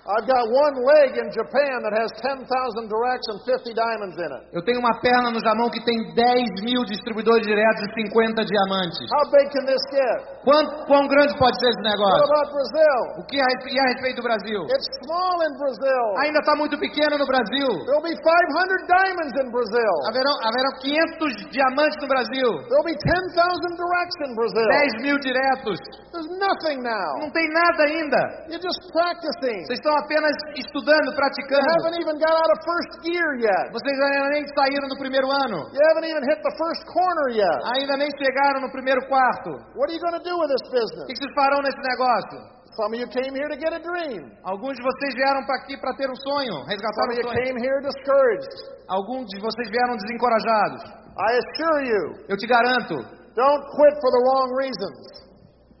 I've got one leg in Japan that has 10,000 directs and 50 diamonds in it. Eu tenho uma perna no Japão que tem 10 mil distribuidores diretos e 50 diamantes. How big can this get? Quão, quão grande pode ser esse What negócio? about Brazil? O que a, res- e a respeito do Brasil? It's small in Brazil. Ainda está muito pequeno no Brasil. There'll be 500 diamonds in Brazil. Haverão, haverão 500 diamantes no Brasil. There'll be 10,000 directs in Brazil. 10 mil diretos. There's nothing now. Não tem nada ainda. You're just practicing. Vocês estão apenas estudando, You praticando. haven't even got out of first gear yet. Vocês ainda nem saíram do primeiro ano. You haven't even hit the first corner yet. Ainda nem chegaram no primeiro quarto. What are you going to do with this O business? que vocês farão nesse negócio? Some of you came here to get a dream. Alguns de vocês vieram para aqui para ter um sonho, resgatar Some of um you sonho. came here discouraged. Alguns de vocês vieram desencorajados. I assure you, Eu te garanto, don't quit for the wrong reasons.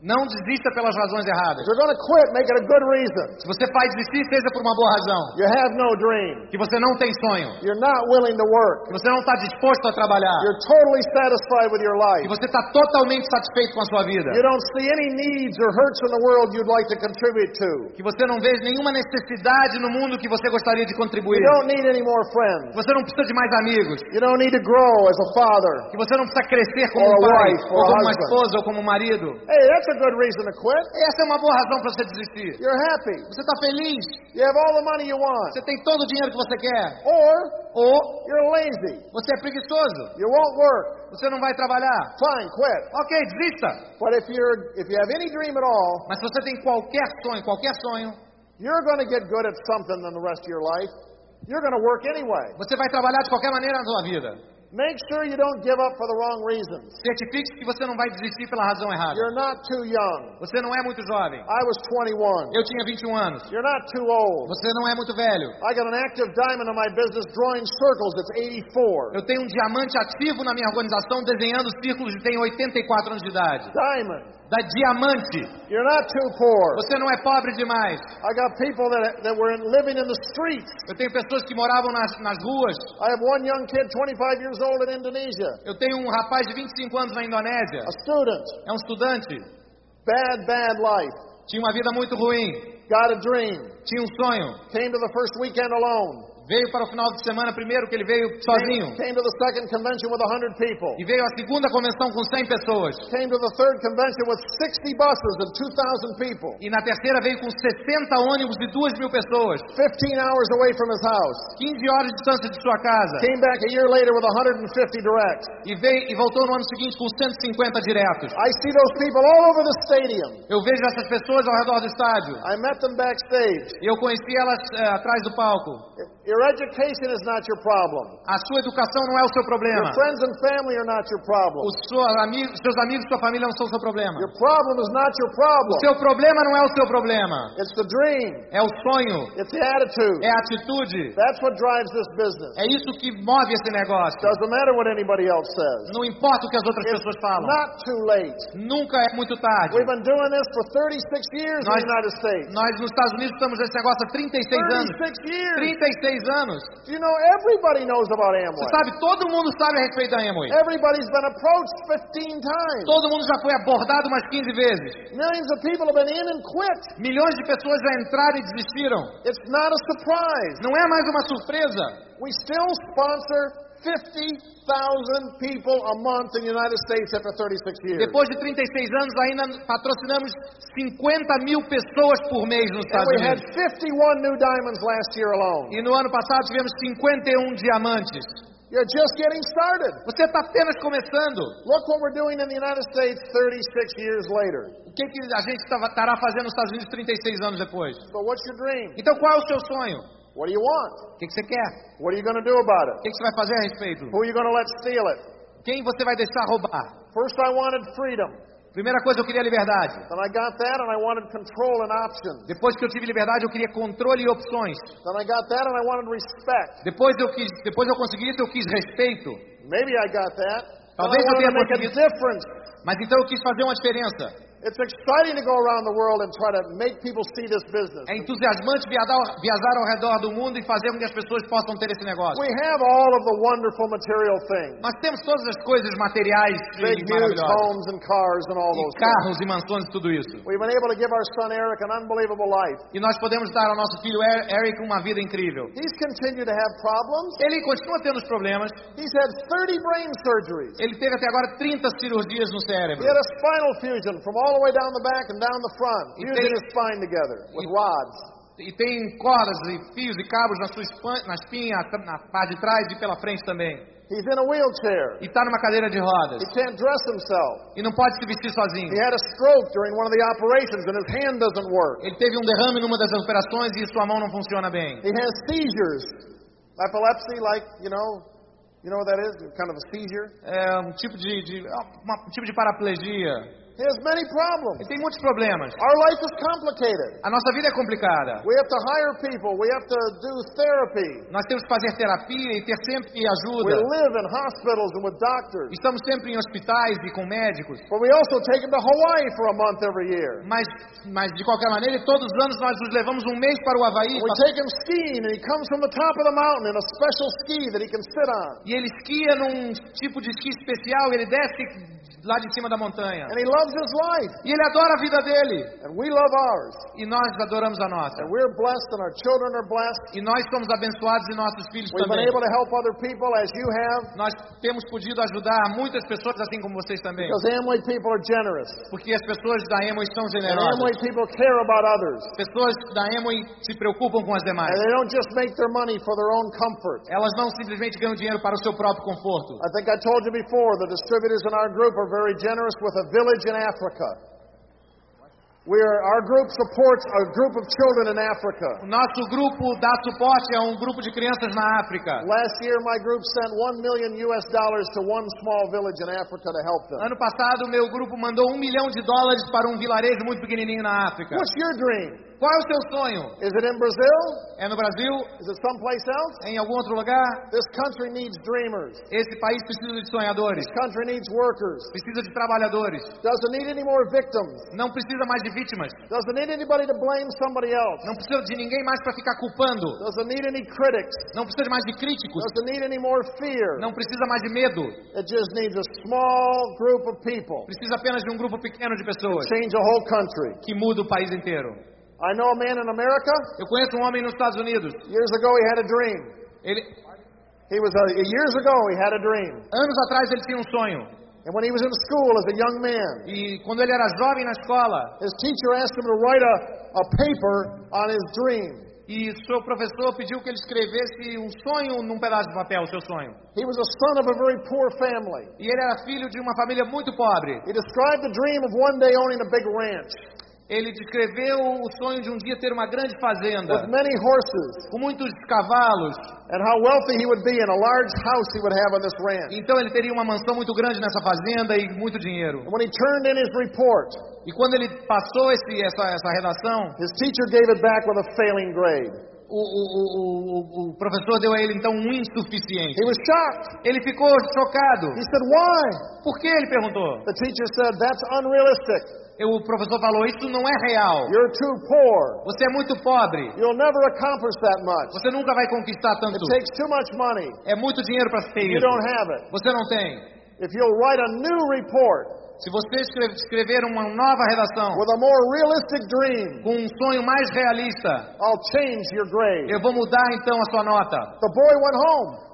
Não desista pelas razões erradas. Quit, make it a good reason. Se você faz desistir, seja por uma boa razão. You have no dream. Que você não tem sonho. You're not willing to work. Que você não está disposto a trabalhar. You're totally satisfied with your life. Que você está totalmente satisfeito com a sua vida. You don't see any needs or hurts in the world you'd like to contribute to. Que você não vê nenhuma necessidade no mundo que você gostaria de You contribuir. don't need any more Que friends. você não precisa de mais amigos. You don't need to grow as a father. Que você não precisa crescer como um pai, wife, ou como uma esposa, ou como um marido. Hey, a good reason to quit. Essa é uma boa razão para você desistir. You're happy. Você está feliz. You have all the money you want. Você tem todo o dinheiro que você quer. Or Ou you're lazy. você é preguiçoso. You won't work. Você não vai trabalhar. Fine, quit. Ok, desista. But if you're if you have any dream at all, Mas se você tem qualquer sonho, qualquer sonho, you're going to get good at something in the rest of your life. You're going to work anyway. você vai trabalhar de qualquer maneira na sua vida. Make sure you don't give up for the wrong reasons. Certifique-se que você não vai desistir pela razão errada. You're not too young. Você não é muito jovem. I was 21. Eu tinha 21 anos. You're not too old. Você não é muito velho. I got an active diamond in my business drawing circles. It's 84. Eu tenho um diamante ativo na minha organização desenhando círculos e tenho 84 anos de idade. Diamond. Da diamante. You're not too poor. Você não é pobre demais. I got people that, that were in, living in the streets. Eu tenho pessoas que moravam nas, nas ruas. I have one young kid, 25 years old in Indonesia, Eu tenho um rapaz de 25 anos na Indonésia. a student. É um estudante. Bad, bad life. Tinha uma vida muito ruim. Got a dream. Tinha um sonho. Came to the first weekend alone. Veio para o final de semana primeiro que ele veio sozinho. Came, to the second convention with 100 people. E veio à segunda convenção com 100 pessoas. Came to the third convention with 60 buses and 2,000 people. E na terceira veio com 60 ônibus e 2 mil pessoas. 15 hours away from his house. 15 horas de distância de sua casa. Came back a year later with 150 directs. E, veio, e voltou no ano seguinte com 150 diretos. I see those people all over the stadium. Eu vejo essas pessoas ao redor do estádio. I met them backstage. Eu conheci elas eh, atrás do palco. Your education is not your problem. A sua educação não é o seu problema. Your friends and family are not your problem. Os seus amigos, seus amigos, sua família não são o seu problema. Your problem is not your problem. O seu problema não é o seu problema. It's the dream. É o sonho. It's the attitude. É a atitude. That's what drives this business. É isso que move esse negócio. Doesn't matter what anybody else says. Não importa o que as outras It's pessoas falam. not too late. Nunca é muito tarde. We've been doing this for 36 years in Nós- the United States. Nós nos Estados Unidos estamos nesse negócio há 36 anos. 36 years. 36 anos. Do you know everybody knows about Você Amway? sabe, todo mundo sabe a respeito da Amway. Everybody's been approached 15 times. Todo mundo já foi abordado umas 15 vezes. Millions of people have been in and quit. Milhões de pessoas já entraram e desistiram. It's not a surprise. Não é mais uma surpresa. We still sponsor 50,000 people a month in the United States after 36 years. Depois de 36 anos, ainda patrocinamos 50 mil pessoas por mês nos And Estados we had Unidos. 51 new diamonds last year alone. E no ano passado tivemos 51 diamantes. You're just getting started. Você está apenas começando. Look what we're doing in the United States 36 years later. O que, que a gente estará fazendo nos Estados Unidos 36 anos depois? So what's your dream? Então qual é o seu sonho? What do you want? O que, que você quer? What are you going to do about O it? que, que você vai fazer a respeito? Who are you going to let steal it? Quem você vai deixar roubar? First I wanted freedom. Primeira coisa, eu queria liberdade. Then I got that and I wanted control and options. Depois que eu tive liberdade, eu queria controle e opções. Then I got that and I wanted respect. Depois eu quis, depois eu consegui isso, eu quis respeito. Maybe I got that. Talvez eu tenha conseguido. Mas então eu quis fazer uma diferença. It's exciting to go around the world and try to make people see this business. É entusiasmante viajar, viajar ao redor do mundo e fazer com que as pessoas possam ter esse negócio. We have all of the wonderful material things. Nós temos todas as coisas materiais Big, huge homes and cars and all E those things. carros e mansões e tudo isso. We've been able to give our son Eric an unbelievable life. E nós podemos dar ao nosso filho Er- Eric uma vida incrível. He's continued to have problems. Ele continua tendo os problemas. He's had 30 brain surgeries. Ele teve até agora 30 cirurgias no cérebro. He had a spinal fusion from all the way down the back and down the front, his spine together with rods. E tem cordas e fios e cabos na sua espan- na espinha, na parte de trás e pela frente também. He's in a wheelchair. E está numa cadeira de rodas. He can't dress himself. E não pode se vestir sozinho. He had a stroke during one of the operations and his hand doesn't work. Ele teve um derrame numa das operações e sua mão não funciona bem. He has seizures. Epilepsy, like, you know, you know what that is? Kind of a seizure. É um tipo de, de- um tipo de paraplegia. He has many problems. Ele tem muitos problemas. Our life is complicated. A nossa vida é complicada. We have to hire people. We have to do therapy. Nós temos que fazer terapia e ter sempre We ajuda. live in hospitals and with doctors. Estamos sempre em hospitais e com médicos. But we also take him to Hawaii for a month every year. Mas, mas de qualquer maneira, todos os anos nós nos levamos um mês para o Havaí. We take him skiing and he comes from the top of the mountain in a special ski that he can sit on. E ele esquia num tipo de esqui especial, ele desce lá de cima da montanha. And he loves his life. E ele adora a vida dele. And we love ours. E nós adoramos a nossa. And we're blessed and our children are blessed. E nós somos abençoados e nossos filhos We've been também. able to help other people as you have Nós temos podido ajudar muitas pessoas, assim como vocês também. because Amway people are generous. Porque as pessoas da Emoi são And Amway generosas. people care about others. Pessoas da Emoi se preocupam com as demais. And they don't just make their money for their own comfort. Elas não simplesmente ganham dinheiro para o seu próprio conforto. I think I told you before, the distributors in our group are very generous with a village in Africa. We are, our group supports a group of children in Africa. O nosso grupo dá suporte a um grupo de crianças na África. Last year, my group sent one million U.S. dollars to one small village in Africa to help them. Ano passado, meu grupo mandou um milhão de dólares para um vilarejo muito pequenininho na África. What's your dream? Qual é o seu sonho? Is it in Brazil? É no Brasil? Is it someplace else? Em algum outro lugar? This country needs dreamers. Esse país precisa de sonhadores. This country needs workers. Precisa de trabalhadores. Doesn't need any more victims. Não precisa mais de vítimas. Doesn't need anybody to blame somebody else. Não precisa de ninguém mais para ficar culpando. Doesn't need any critics. Não precisa mais de críticos. Doesn't need any more fear. Não precisa mais de medo. It just needs a small group of people Precisa apenas de um grupo pequeno de pessoas change a whole country. que muda o país inteiro. I know a man in America. Eu conheço um homem nos Estados Unidos. Years ago, he had a dream. Ele, He was a, years ago. He had a dream, anos atrás ele tinha um sonho. and when he was in school as a young man, E quando ele era jovem na escola, his teacher asked him to write a, a paper on his dream. e seu professor pediu que ele escrevesse um sonho num pedaço de papel, o seu sonho. He was a son of a very poor family. E ele era filho de uma família muito pobre. He described the dream of one day owning a big ranch Ele descreveu o sonho de um dia ter uma grande fazenda, with many horses, com muitos cavalos. and how wealthy he would be in a large house he would have on this ranch. Então ele teria uma mansão muito grande nessa fazenda e muito dinheiro. And when he turned in his report, E quando ele passou esse, essa, essa redação, his teacher gave it back with a failing grade. o, o, o, o, o professor deu a ele então um insuficiente. He was shocked. Ele ficou chocado. He said, Why? Por que? Ele perguntou. The teacher said, That's unrealistic. O professor falou: Isso não é real. You're too poor. Você é muito pobre. You'll never accomplish that much. Você nunca vai conquistar It tanto. takes too much money. É muito dinheiro para ter You isso. don't have it. Você não tem. If you'll write a new report Se você escre- escrever uma nova redação dream, com um sonho mais realista, I'll change your grade. eu vou mudar então a sua nota.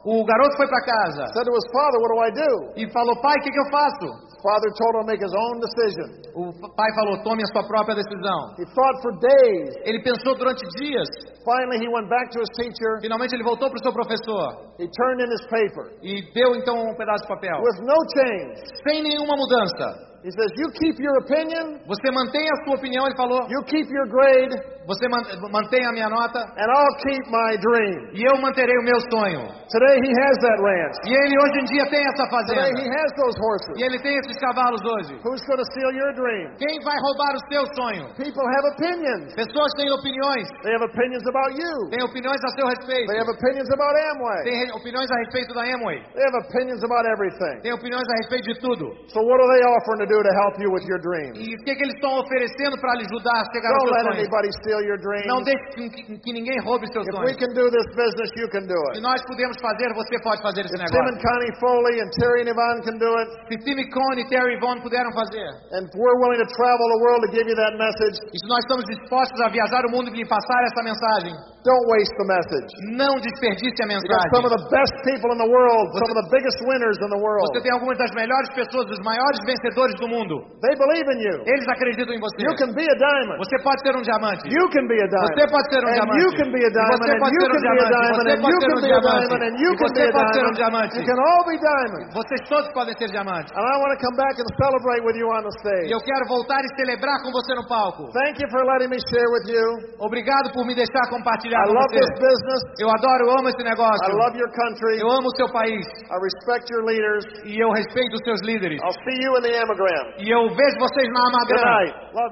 O garoto foi para casa said to his father, What do I do? e falou: Pai, o que, que eu faço? Father told him to make his own decision. O pai falou: Tome a sua própria decisão. He thought for days. Ele pensou durante dias. Finally, he went back to his teacher. Finalmente ele voltou para o seu professor He turned in his paper e deu então um pedaço de papel. with no change. Sem nenhuma mudança. He says, You keep your opinion, Você mantém a sua opinião, ele falou. you keep your grade, Você man- mantém a minha nota and I'll keep my dream. e eu manterei o meu sonho. Today, he has that ranch. E ele hoje em dia tem essa Today, he fazenda. has those horses. E ele tem esses cavalos hoje. Who's going to steal your dream? Quem vai roubar o seu sonho? People have opinions. Pessoas têm opiniões. They have opinions about you. Têm opiniões a seu respeito. They have opinions about Amway. Tem re- opiniões a respeito da Amway. They have opinions about everything. Tem opiniões a respeito de tudo. So what are they offering to do to help you with your dreams? E o que, que eles estão oferecendo para lhe ajudar a chegar Don't seus let sonhos? anybody steal your dreams. Não deixe que, que ninguém roube seus If we sonhos. can do this business, you can do Se it. nós podemos fazer, você pode fazer esse If Tim and negócio. Connie Foley and Terry and Yvonne can do it, Se Tim Coney e Terry Vaughan puderam fazer, and we're willing to travel the world to give you that message, e se nós estamos dispostos a viajar o mundo e lhe passar essa mensagem, don't waste the message. não desperdice a You got some of mensagem. the best people in the world, some of the biggest winners in the world. Você tem algumas das melhores pessoas, os maiores vencedores do mundo. They believe in you. Eles acreditam em você. You can be a diamond. Você pode ser um diamante. You can be a diamond. Você pode ser um And diamante. you can be a E diamond. você pode you ser um can be a diamante. diamond. Você pode you ser can um be a diamante. diamond. And you E can você be a pode ser um diamond. diamante. You can all be diamonds. Vocês todos podem ser diamantes. And I want to come back and celebrate with you on the E stage. eu quero voltar e celebrar com você no palco. Thank you for letting me share with you. Obrigado por me deixar compartilhar I com love você. this business. Eu adoro, eu amo esse negócio. I love your country. Eu amo o seu país. I respect your leaders. E eu respeito os seus líderes. I'll see you in the Amagram. E eu vejo vocês na Amagram.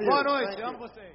Boa noite, Thank you. amo vocês.